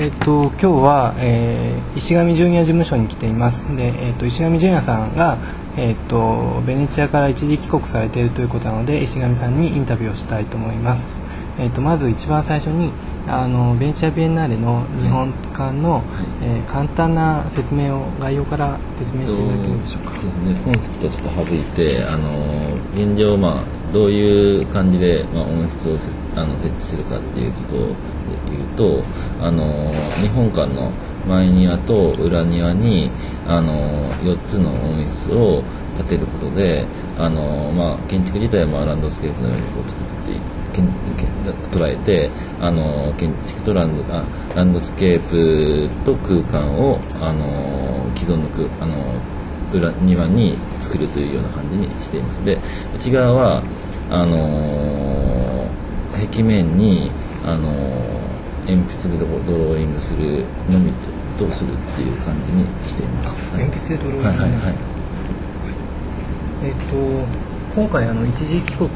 えっと今日は、えー、石上純也事務所に来ています。で、えっと石上純也さんが、えっとベネチアから一時帰国されているということなので石上さんにインタビューをしたいと思います。えっとまず一番最初にあのベネチアビエンナーレの日本館の、えー簡単な説明を概要から説明していただけるでしょうかそうですね。コンセプトをちょっと省いてあの現状まあどういう感じで、まあ、音質をせあの設置するかっていうことで言うとあの日本館の前庭と裏庭にあの4つの温室を建てることであの、まあ、建築自体はランドスケープのようにこう作っていけんけん捉えてあの建築とランドあランドスケープと空間をあの既存の空あの裏庭に作るというような感じにしています。で内側はあのー壁面に、あのー鉛筆でドローイングするのみととするっていう感じにしています、はい鉛筆でドローイング？はいはいはい。えっと今回あの一時帰国、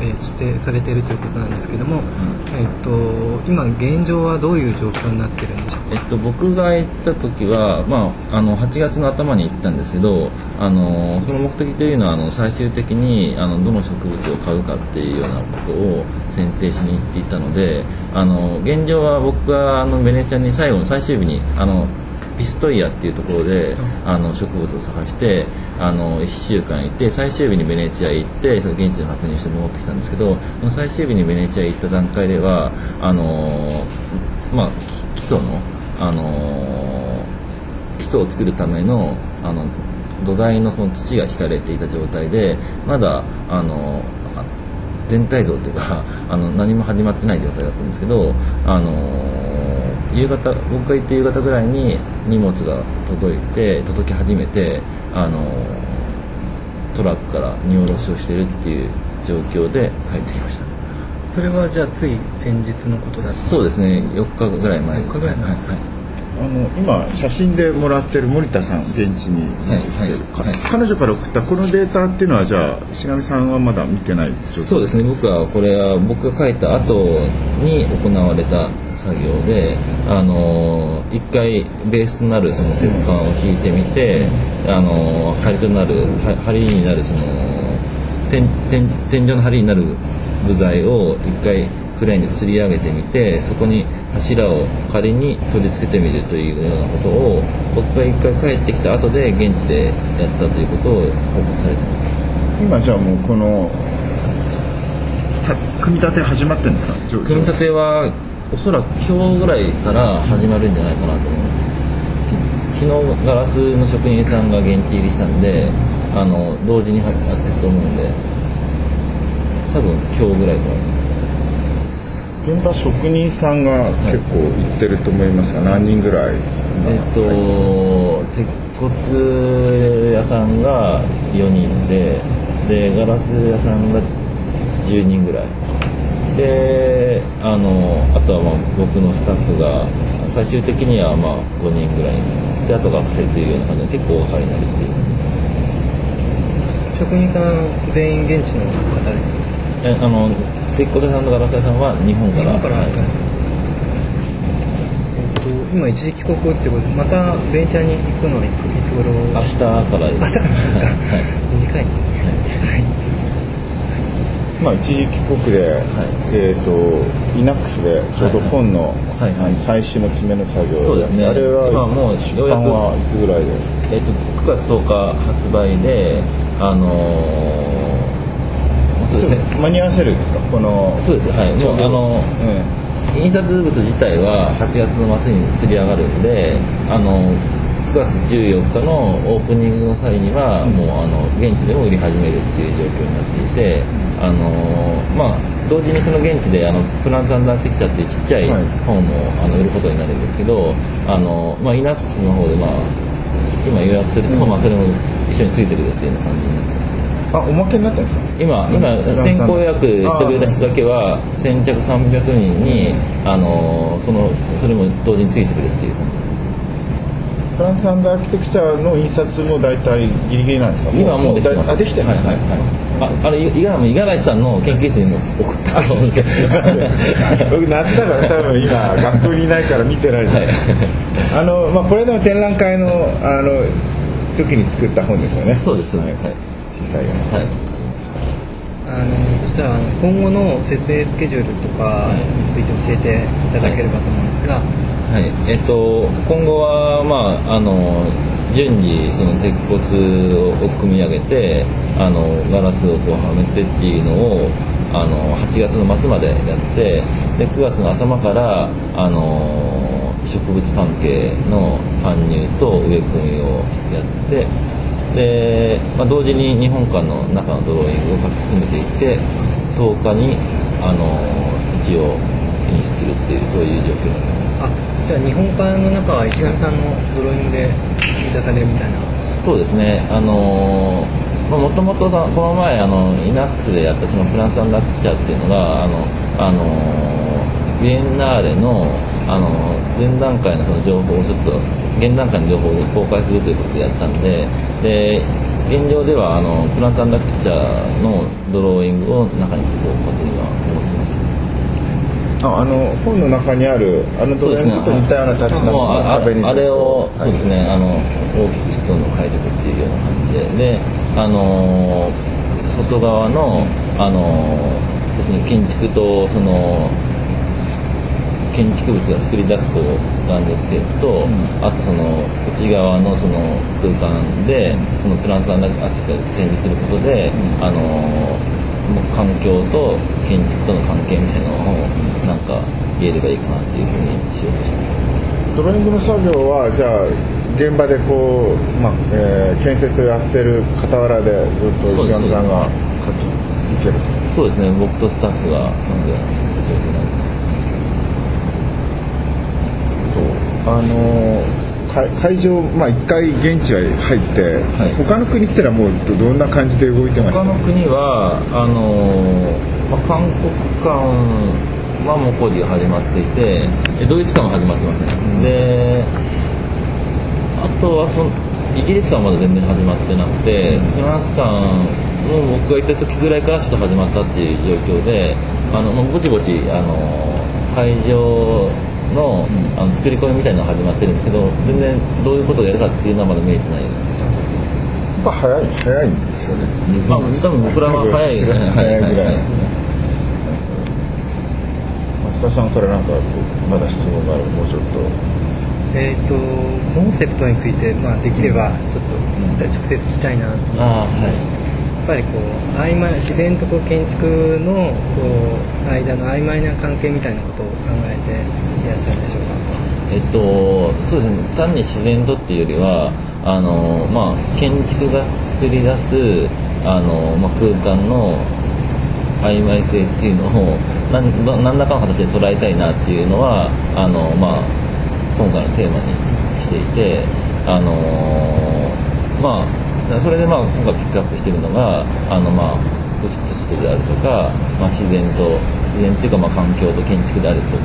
えー指定されているということなんですけども、えっと今現状はどういう状況になってるんでしょうか？えっと、僕が行った時は、まあ、あの8月の頭に行ったんですけどあのその目的というのはあの最終的にあのどの植物を買うかっていうようなことを選定しに行っていたのであの現状は僕があのベネチアに最後の最終日にあのピストイアっていうところであの植物を探してあの1週間いて最終日にベネチア行ってその現地の確認して戻ってきたんですけどその最終日にベネチア行った段階ではあのまあ基基礎のあの基礎を作るためのあの土台のその土が引かれていた状態でまだあのあ全体像っていうかあの何も始まってない状態だったんですけどあの夕方僕が行って夕方ぐらいに荷物が届いて届き始めてあのトラックから荷下ろしをしてるっていう状況で帰ってきました。それはじゃあつい先日のことだった？そうですね。4日ぐらい前です4日ぐらい前。はいはいあの今写真でもらってる森田さん現地に。行ってる、はいはい。か彼女から送ったこのデータっていうのはじゃあ石上さんはまだ見てないそうですね。僕はこれは僕が書いた後に行われた作業であの一回ベースとなるその鉄板を引いてみてあの梁となるは梁になるその天天天井の梁になる部材を一回クレーンで吊り上げてみてそこに柱を仮に取り付けてみるというようなことを僕が一回帰ってきた後で現地でやったということを報告されてます。今じゃあもうこのた組み立て始まってるんですか？組み立てはおそらく今日ぐらいから始まるんじゃないかなと思います。き昨日ガラスの職人さんが現地入りしたんであの同時にやってると思うんで多分今日ぐらいと思います現場職人さんが結構行ってると思いますが何人ぐらいえっと鉄骨屋さんが4人ででガラス屋さんが10人ぐらい。であのあとはまあ僕のスタッフが最終的にはまあ5人ぐらいであと学生というような感じで結構お分かりになるって。いう職人さん全員現地の方ですえあの鉄骨屋さんとガラス屋さんは日本から日本から、はい。えっと今一時帰国ってことでまたベンチャーに行くのはいつ頃？明日から明日からですか？はい。短いまあ一時帰国で、えっ、とイナックスでちょうど本の,、はい。はい。最終の詰めの作業そうですね。あれはいつ今もう出版はいつぐらいで？えっと9月10日発売であのーそうですね。間に合わせるんですか？このそうですはい。もうあのう印刷物自体は8月の末に釣り上がるんであの9月14日のオープニングの際には、もうあの現地でも売り始めるっていう状況になっていてあのまあ同時にその現地であのプランタンダーピクチャーっていうちっちゃいはい。本をあの売ることになるんですけどあの、まあ、イナックスの方で、まあ、今予約すると、まあ、それも一緒についてくるっていうような感じになってん、あおまけになったんですか。今今先行予約してくれた人だけは先着300人にあのそのそれも同時についてくるっていう。フランスアンダーアーキテクチャの印刷も大体ギリギリなんですか？今はもうできてます。だあできてるんですね、はいはいはい。ああれ五十嵐さんの研究室にも送った。と思うんですけど 僕夏だから多分今学校にいないから見てない、はい。あのまあこれの展覧会のあの時に作った本ですよね。そうですはい、小さいやつはいあのそしたら今後の設営スケジュールとかについて教えていただければと思うんですが、はい、えっと今後はまああの順次その鉄骨を組み上げてあのガラスをこうはめてっていうのをあの8月の末までやってで9月の頭からあの植物関係の搬入と植え込みをやってで、まあ、同時に日本館の中のドローイングを書き進めていって10日にあの一応フィニッシュするっていうそういう状況になってます。あじゃあ日本館の中は石上さんのドローイングで引き出されるみたいなそうですね、あのもともとさこの前あのイナックスでやったそのプランサンラクチャーっていうのがあの、あのービエンナーレの、あの前段階のその情報をちょっと現段階の情報を公開するということでやったんでで現状ではあのプランサンラクチャーのドローイングを中にこうことには思ってます。ああの本の中にあるあのドライブと似たようなタッチなの壁にあれを、はいそうですね。あの大きくしてどんどん変えていくっていうような感じで。であのー外側のあのー要するに建築とその建築物が作り出すこうランドスケープと、あとその内側のその空間でそのプランターの中で展示することで、あのーもう環境と建築との関係みたいなのをなんか言えればいいかなっていうふうにしようとしてドローイングの作業はじゃあ現場でこう、まあえー建設をやってる傍らでずっと石上さんが書き続ける。そうですね。僕とスタッフがなんで状況なんでとあの会会場、まあ、一回現地は入って、はい。他の国ってのはもうどどんな感じで動いてました？他の国はあのーまあ、韓国館はもう工事が始まっていてえドイツ館は始まってません、であとはそのイギリス館はまだ全然始まってなくて、フランス館も僕が行った時ぐらいからちょっと始まったっていう状況であの、まあ、ぼちぼちあの会場のあの作り込みみたいなのが始まってるんですけど全然どういうことをやるかっていうのはまだ見えてない。やっぱ早い早いんですよね。まあ、多分僕らは早い。多 分違う早いぐらい。はは松田さんからなんかこうまだ質問がある？もうちょっと。えっ、とコンセプトについて、まあ、できればちょっと直接聞きたいなと思って。ああはい。やっぱりこう曖昧自然とこう建築のこう間の曖昧な関係みたいなことを考えていらっしゃるでしょうか？えっとそうですね。単に自然とっていうよりはあのまあ建築が作り出すあの、まあ、空間の曖昧性っていうのを何らかの形で捉えたいなっていうのはあの、まあ、今回のテーマにしていてあのまあそれでまあ今回ピックアップしてるのがあのまあ内と外であるとか、まあ、自然と自然っていうかまあ環境と建築であると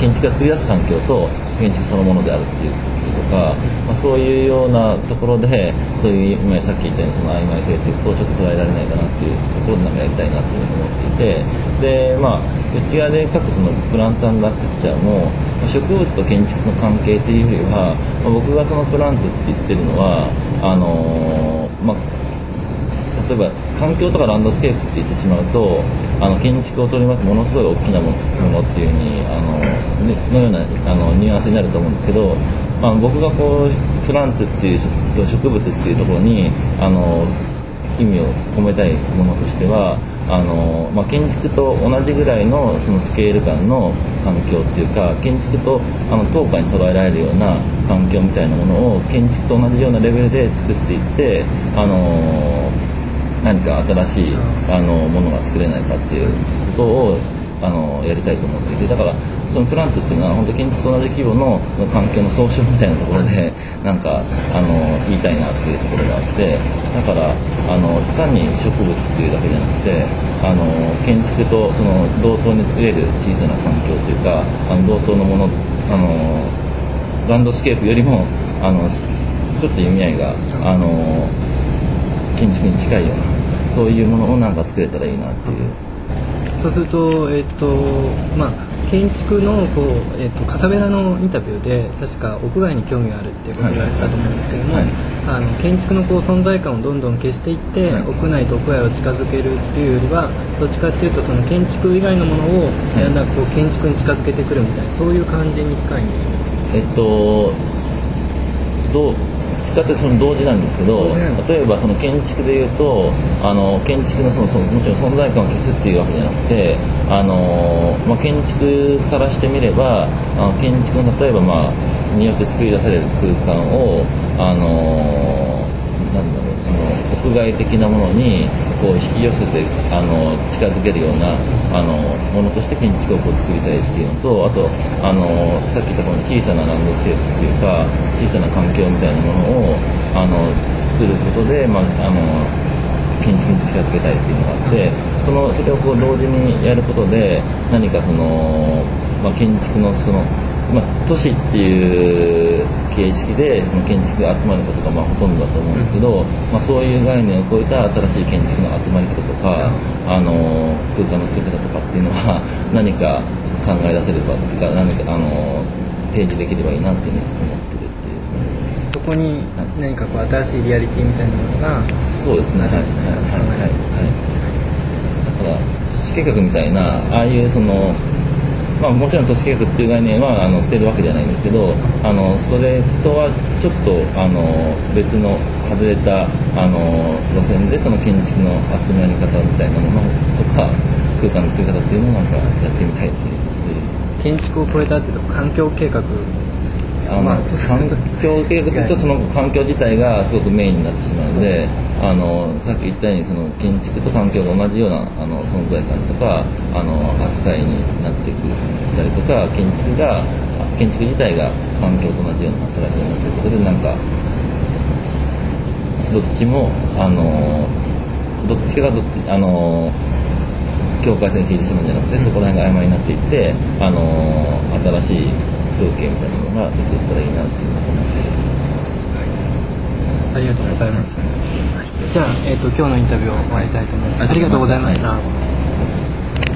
建築が作り出す環境と建築そのものであるっていうこととか、まあ、そういうようなところでそういう今さっき言ったようにその曖昧性っていうことちょっと捉えられないかなっていうところでなんかやりたいなっていうふうに思っていてでまあ内側で書くそのプラントラクチャーも植物と建築の関係っていうよりは、まあ、僕がそのプラントって言ってるのはあのーまあ例えば環境とかランドスケープって言ってしまうとあの建築を取り巻くものすごい大きなものっていうふうにあののようなあのニュアンスになると思うんですけど、まあ、僕がこうプランツっていう植植物っていうところにあの意味を込めたいものとしてはあの、まあ、建築と同じぐらいのそのスケール感の環境っていうか建築とあの等価に捉えられるような環境みたいなものを建築と同じようなレベルで作っていってあの何か新しいあのものが作れないかっていうことをあのやりたいと思っていてだからそのプラントっていうのは本当建築と同じ規模の環境の総称みたいなところで なんかあの言いたいなっていうところがあってだからあの単に植物っていうだけじゃなくてあの建築とその同等に作れる小さな環境というかあの同等のものあのランドスケープよりもあのちょっと意味合いがあの建築に近いようなそういうものをなんか作れたらいいなっていう。そうするとえっ、とまあ建築のこう、えっとカサベラのインタビューで確か屋外に興味があるっていうことを言われてたと思うんですけども、はい。あの建築のこう存在感をどんどん消していって、はい。屋内と屋外を近づけるっていうよりはどっちかっていうとその建築以外のものをい。だんだんこう建築に近づけてくるみたいなそういう感じに近いんでしょうかえっとどう使ってその同時なんですけど例えばその建築でいうとあの建築のそのそのもちろん存在感を消すっていうわけじゃなくてあの、まあ、建築からしてみればあの建築の例えば、まあ、によって作り出される空間をあのなんだろう屋外的なものにこう引き寄せてあの近づけるようなあのものとして建築をこう作りたいっていうのとあとあのさっき言ったこの小さなランドスケープっていうか小さな環境みたいなものをあの作ることで、まあ、あの建築に近づけたいっていうのがあってそのそれをこう同時にやることで何かその、まあ、建築のその、まあ、都市っていう形式でその建築が集まることがまあほとんどだと思うんですけど、まあ、そういう概念を超えた新しい建築の集まり方とかあの空間の作り方とかっていうのは 何か考え出せればとか何かあの提示できればいいなっていうふうに思ってるっていう。そこに何かこう新しいリアリティみたいなものがそうですね。はい。はい。はい。はい。はい。だから都市計画みたいなああいうそのまあもちろん都市計画っていう概念はあの捨てるわけじゃないんですけどあのそれとはちょっとあの別の外れたあの路線でその建築の集まり方みたいなものとか空間の作り方っていうのをなんかやってみたいっていうそういう建築を超えたっていうと環境計画あのまあ環境計画とその環境自体がすごくメインになってしまうのであのさっき言ったようにその建築と環境が同じようなあの存在感とかあの扱いになってきたりとか建築が建築自体が環境と同じような働きになっていくことでなんかどっちもあのどっちかがどっちあの境界線を引いてしまうんじゃなくてそこら辺が曖昧になっていってあの新しい風景みたいなものが出ていったらいいなっていうのを思って。ありがとうございます、じゃあ、えっと今日のインタビューを終わりたいと思います。ありがとうございました、